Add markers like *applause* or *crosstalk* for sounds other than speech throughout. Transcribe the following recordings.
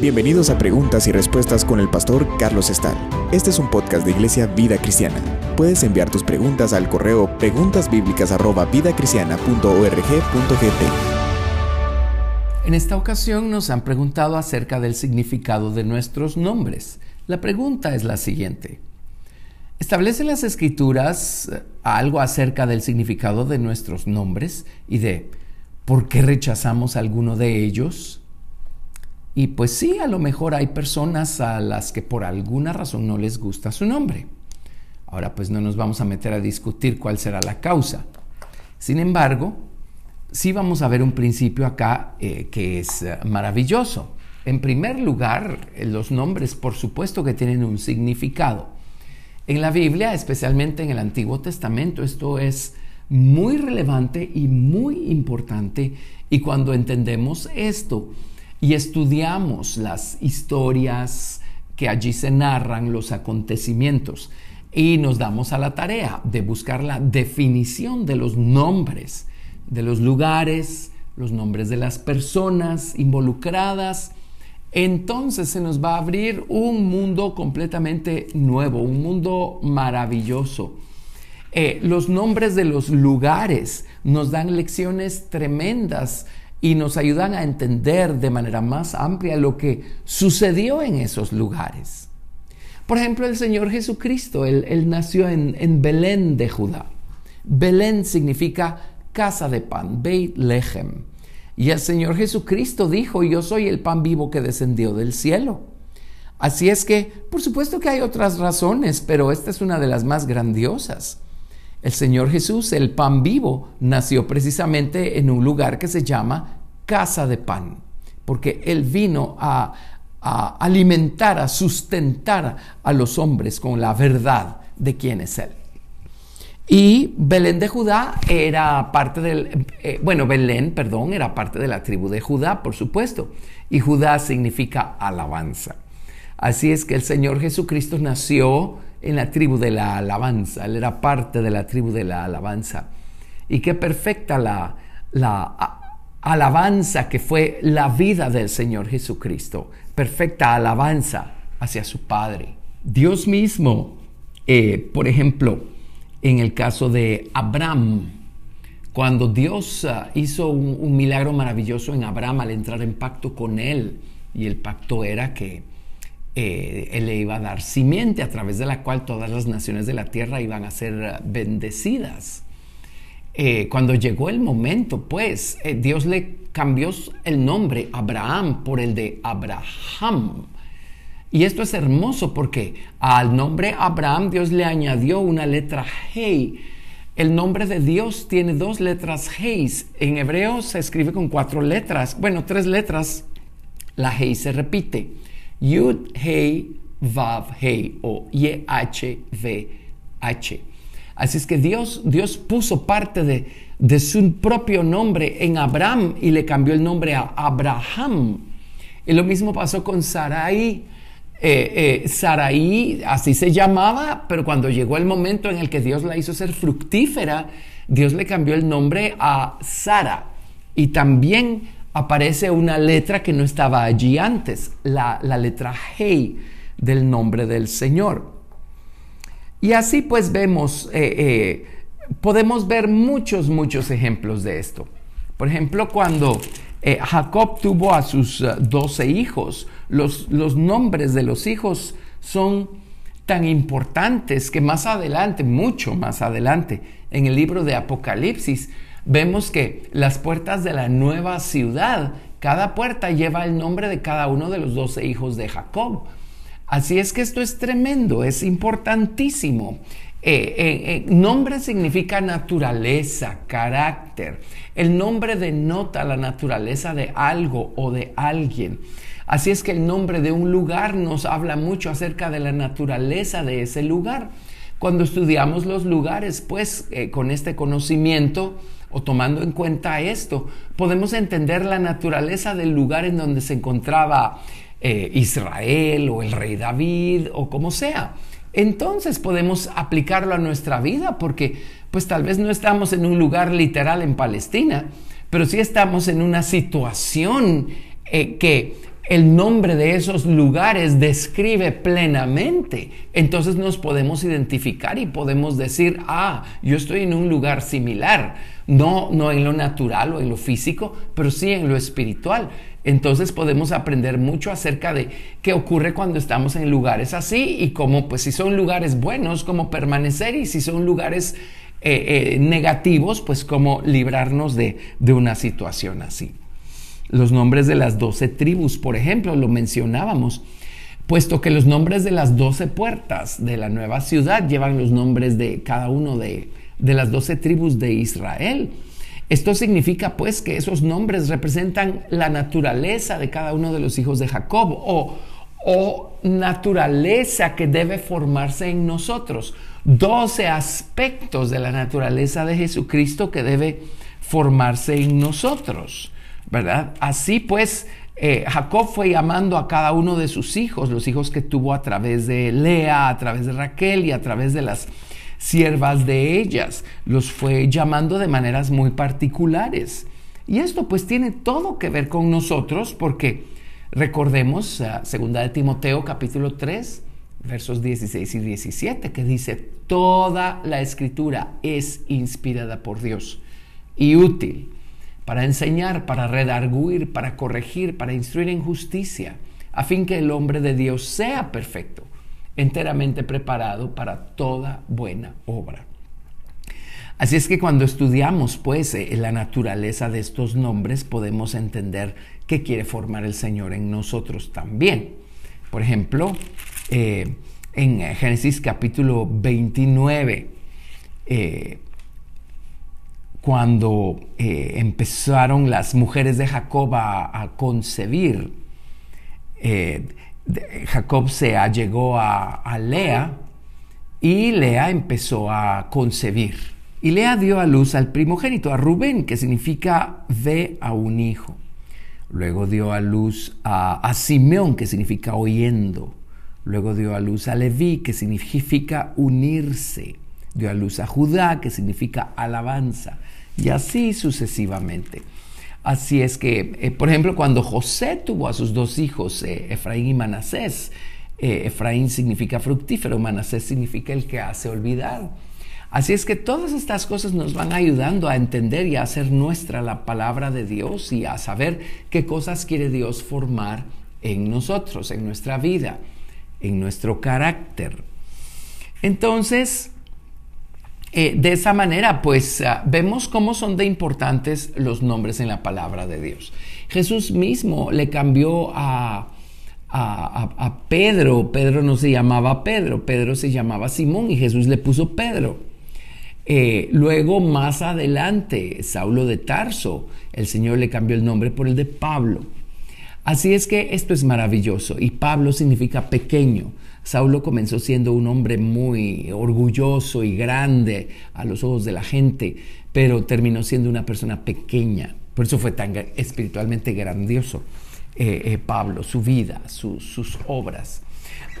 Bienvenidos a Preguntas y Respuestas con el pastor Carlos Estal. Este es un podcast de Iglesia Vida Cristiana. Puedes enviar tus preguntas al correo preguntasbiblicas@vidacristiana.org.gt. En esta ocasión nos han preguntado acerca del significado de nuestros nombres. La pregunta es la siguiente. ¿Establecen las escrituras algo acerca del significado de nuestros nombres y de por qué rechazamos alguno de ellos? Y pues sí, a lo mejor hay personas a las que por alguna razón no les gusta su nombre. Ahora pues no nos vamos a meter a discutir cuál será la causa. Sin embargo, sí vamos a ver un principio acá eh, que es eh, maravilloso. En primer lugar, eh, los nombres por supuesto que tienen un significado. En la Biblia, especialmente en el Antiguo Testamento, esto es muy relevante y muy importante. Y cuando entendemos esto, y estudiamos las historias que allí se narran, los acontecimientos, y nos damos a la tarea de buscar la definición de los nombres, de los lugares, los nombres de las personas involucradas, entonces se nos va a abrir un mundo completamente nuevo, un mundo maravilloso. Eh, los nombres de los lugares nos dan lecciones tremendas y nos ayudan a entender de manera más amplia lo que sucedió en esos lugares. Por ejemplo, el Señor Jesucristo, él, nació en, Belén de Judá. Belén significa casa de pan, Beit Lechem. Y el Señor Jesucristo dijo, yo soy el pan vivo que descendió del cielo. Así es que, por supuesto que hay otras razones, pero esta es una de las más grandiosas. El Señor Jesús, el pan vivo, nació precisamente en un lugar que se llama casa de pan, porque Él vino a, alimentar, a sustentar a los hombres con la verdad de quién es Él. Y Belén de Judá era parte del, eh, bueno, Belén, perdón, era parte de la tribu de Judá, por supuesto. Y Judá significa alabanza. Así es que el Señor Jesucristo nació en la tribu de la alabanza, él era parte de la tribu de la alabanza. Y qué perfecta la, la alabanza que fue la vida del Señor Jesucristo, perfecta alabanza hacia su Padre. Dios mismo, eh, por ejemplo, en el caso de Abraham, cuando Dios ah, hizo un, milagro maravilloso en Abraham al entrar en pacto con él, y el pacto era que eh, él le iba a dar simiente a través de la cual todas las naciones de la tierra iban a ser ah, bendecidas. Eh, cuando llegó el momento, pues eh, Dios le cambió el nombre Abraham por el de Abraham. Y esto es hermoso porque al nombre Abraham Dios le añadió una letra Hey. El nombre de Dios tiene dos letras Heys. En hebreo se escribe con cuatro letras, bueno, tres letras. La Hey se repite. Yud, Hey, Vav, Hey o Y-H-V-H. Así es que Dios, Dios puso parte de, de su propio nombre en Abraham y le cambió el nombre a Abraham. Y lo mismo pasó con Sarai. Eh, eh, Sarai, así se llamaba, pero cuando llegó el momento en el que Dios la hizo ser fructífera, Dios le cambió el nombre a Sara. Y también aparece una letra que no estaba allí antes, la, letra Hey del nombre del Señor. Y así pues vemos, eh, eh, podemos ver muchos, muchos ejemplos de esto. Por ejemplo, cuando eh, Jacob tuvo a sus doce hijos, los, los nombres de los hijos son tan importantes que más adelante, mucho más adelante, en el libro de Apocalipsis, vemos que las puertas de la nueva ciudad, cada puerta lleva el nombre de cada uno de los doce hijos de Jacob. Así es que esto es tremendo, es importantísimo. Eh, eh, eh, nombre significa naturaleza, carácter. El nombre denota la naturaleza de algo o de alguien. Así es que el nombre de un lugar nos habla mucho acerca de la naturaleza de ese lugar. Cuando estudiamos los lugares, pues con este conocimiento, o tomando en cuenta esto, podemos entender la naturaleza del lugar en donde se encontraba eh, Israel o el rey David o como sea. Entonces podemos aplicarlo a nuestra vida porque pues tal vez no estamos en un lugar literal en Palestina, pero sí estamos en una situación eh, que el nombre de esos lugares describe plenamente. Entonces nos podemos identificar y podemos decir, ah, yo estoy en un lugar similar, no, no en lo natural o en lo físico, pero sí en lo espiritual. Entonces podemos aprender mucho acerca de qué ocurre cuando estamos en lugares así y cómo, pues si son lugares buenos, cómo permanecer y si son lugares eh, eh, negativos, pues cómo librarnos de, de una situación así. Los nombres de las doce tribus, por ejemplo, lo mencionábamos, puesto que los nombres de las doce puertas de la nueva ciudad llevan los nombres de cada uno de, de las doce tribus de Israel. Esto significa pues que esos nombres representan la naturaleza de cada uno de los hijos de Jacob o, o naturaleza que debe formarse en nosotros. Doce aspectos de la naturaleza de Jesucristo que debe formarse en nosotros. ¿Verdad? Así pues, eh, Jacob fue llamando a cada uno de sus hijos, los hijos que tuvo a través de Lea, a través de Raquel y a través de las siervas de ellas. Los fue llamando de maneras muy particulares. Y esto pues tiene todo que ver con nosotros porque recordemos, uh, segunda de Timoteo capítulo 3, versos 16 y 17, que dice, toda la escritura es inspirada por Dios y útil para enseñar, para redarguir, para corregir, para instruir en justicia, a fin que el hombre de Dios sea perfecto, enteramente preparado para toda buena obra. Así es que cuando estudiamos pues eh, la naturaleza de estos nombres podemos entender qué quiere formar el Señor en nosotros también. Por ejemplo, eh, en Génesis capítulo 29, cuando eh, empezaron las mujeres de Jacob a, concebir, eh, Jacob se allegó a, Lea y Lea empezó a concebir. Y Lea dio a luz al primogénito, a Rubén, que significa ve a un hijo. Luego dio a luz a, a Simeón, que significa oyendo. Luego dio a luz a Leví, que significa unirse dio a luz a Judá, que significa alabanza, y así sucesivamente. Así es que, eh, por ejemplo, cuando José tuvo a sus dos hijos, eh, Efraín y Manasés, eh, Efraín significa fructífero, Manasés significa el que hace olvidar. Así es que todas estas cosas nos van ayudando a entender y a hacer nuestra la palabra de Dios y a saber qué cosas quiere Dios formar en nosotros, en nuestra vida, en nuestro carácter. Entonces, eh, de esa manera, pues ah, vemos cómo son de importantes los nombres en la palabra de Dios. Jesús mismo le cambió a, a, Pedro, Pedro no se llamaba Pedro, Pedro se llamaba Simón y Jesús le puso Pedro. Eh, luego, más adelante, Saulo de Tarso, el Señor le cambió el nombre por el de Pablo. Así es que esto es maravilloso y Pablo significa pequeño. Saulo comenzó siendo un hombre muy orgulloso y grande a los ojos de la gente, pero terminó siendo una persona pequeña. Por eso fue tan espiritualmente grandioso eh, eh, Pablo, su vida, sus obras.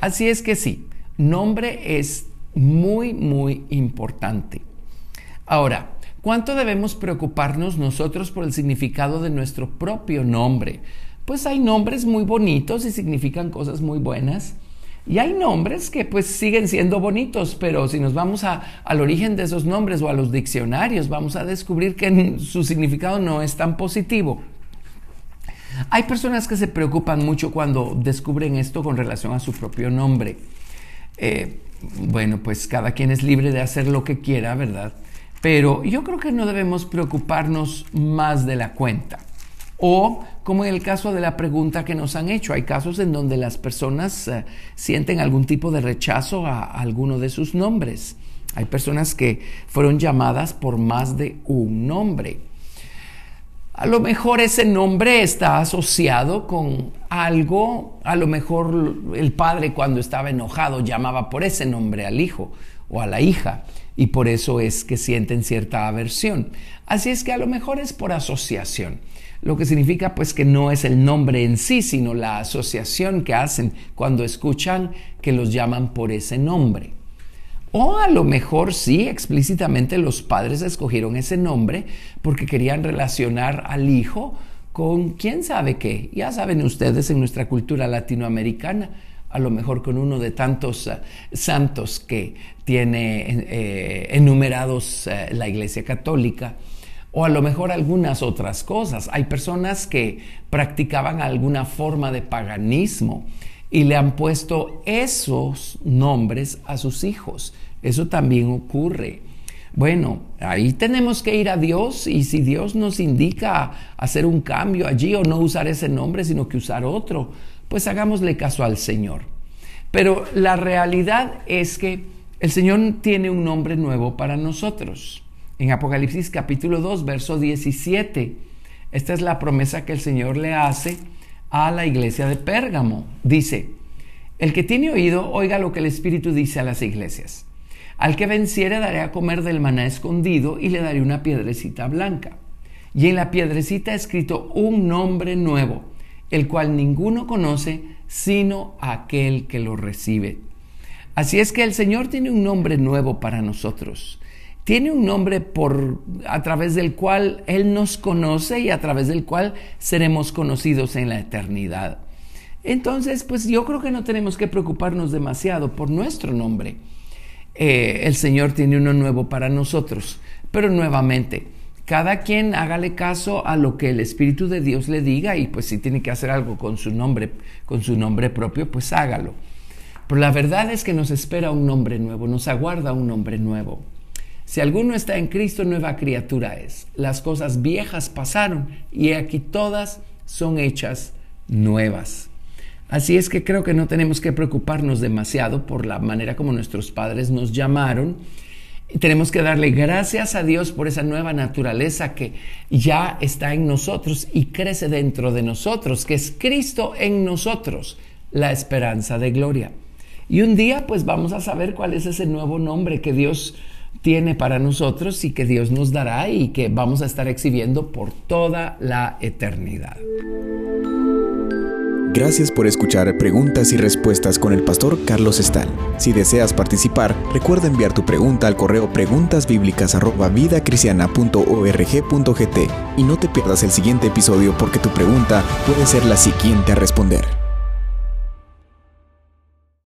Así es que sí, nombre es muy, muy importante. Ahora, ¿cuánto debemos preocuparnos nosotros por el significado de nuestro propio nombre? Pues hay nombres muy bonitos y significan cosas muy buenas y hay nombres que pues siguen siendo bonitos, pero si nos vamos al origen de esos nombres o a los diccionarios, vamos a descubrir que *laughs* su significado no es tan positivo. Hay personas que se preocupan mucho cuando descubren esto con relación a su propio nombre. Eh, bueno, pues cada quien es libre de hacer lo que quiera, ¿verdad? Pero yo creo que no debemos preocuparnos más de la cuenta. O como en el caso de la pregunta que nos han hecho, hay casos en donde las personas eh, sienten algún tipo de rechazo a, alguno de sus nombres. Hay personas que fueron llamadas por más de un nombre. A lo mejor ese nombre está asociado con algo, a lo mejor el padre cuando estaba enojado llamaba por ese nombre al hijo o a la hija y por eso es que sienten cierta aversión. Así es que a lo mejor es por asociación lo que significa pues que no es el nombre en sí, sino la asociación que hacen cuando escuchan que los llaman por ese nombre. O a lo mejor sí, explícitamente los padres escogieron ese nombre porque querían relacionar al hijo con quién sabe qué. Ya saben ustedes en nuestra cultura latinoamericana, a lo mejor con uno de tantos eh, santos que tiene eh, enumerados eh, la Iglesia Católica, o a lo mejor algunas otras cosas. Hay personas que practicaban alguna forma de paganismo y le han puesto esos nombres a sus hijos. Eso también ocurre. Bueno, ahí tenemos que ir a Dios y si Dios nos indica hacer un cambio allí o no usar ese nombre, sino que usar otro, pues hagámosle caso al Señor. Pero la realidad es que el Señor tiene un nombre nuevo para nosotros. En Apocalipsis capítulo 2, verso 17, esta es la promesa que el Señor le hace a la iglesia de Pérgamo. Dice, el que tiene oído, oiga lo que el Espíritu dice a las iglesias. Al que venciere daré a comer del maná escondido y le daré una piedrecita blanca. Y en la piedrecita escrito un nombre nuevo, el cual ninguno conoce sino aquel que lo recibe. Así es que el Señor tiene un nombre nuevo para nosotros. Tiene un nombre por a través del cual él nos conoce y a través del cual seremos conocidos en la eternidad. Entonces, pues yo creo que no tenemos que preocuparnos demasiado por nuestro nombre. Eh, el Señor tiene uno nuevo para nosotros. Pero nuevamente, cada quien hágale caso a lo que el Espíritu de Dios le diga y pues si tiene que hacer algo con su nombre, con su nombre propio, pues hágalo. Pero la verdad es que nos espera un nombre nuevo, nos aguarda un nombre nuevo. Si alguno está en Cristo, nueva criatura es. Las cosas viejas pasaron y aquí todas son hechas nuevas. Así es que creo que no tenemos que preocuparnos demasiado por la manera como nuestros padres nos llamaron. Tenemos que darle gracias a Dios por esa nueva naturaleza que ya está en nosotros y crece dentro de nosotros, que es Cristo en nosotros, la esperanza de gloria. Y un día pues vamos a saber cuál es ese nuevo nombre que Dios tiene para nosotros y que Dios nos dará y que vamos a estar exhibiendo por toda la eternidad. Gracias por escuchar Preguntas y Respuestas con el pastor Carlos Estal. Si deseas participar, recuerda enviar tu pregunta al correo preguntasbiblicas@vidacristiana.org.gt y no te pierdas el siguiente episodio porque tu pregunta puede ser la siguiente a responder.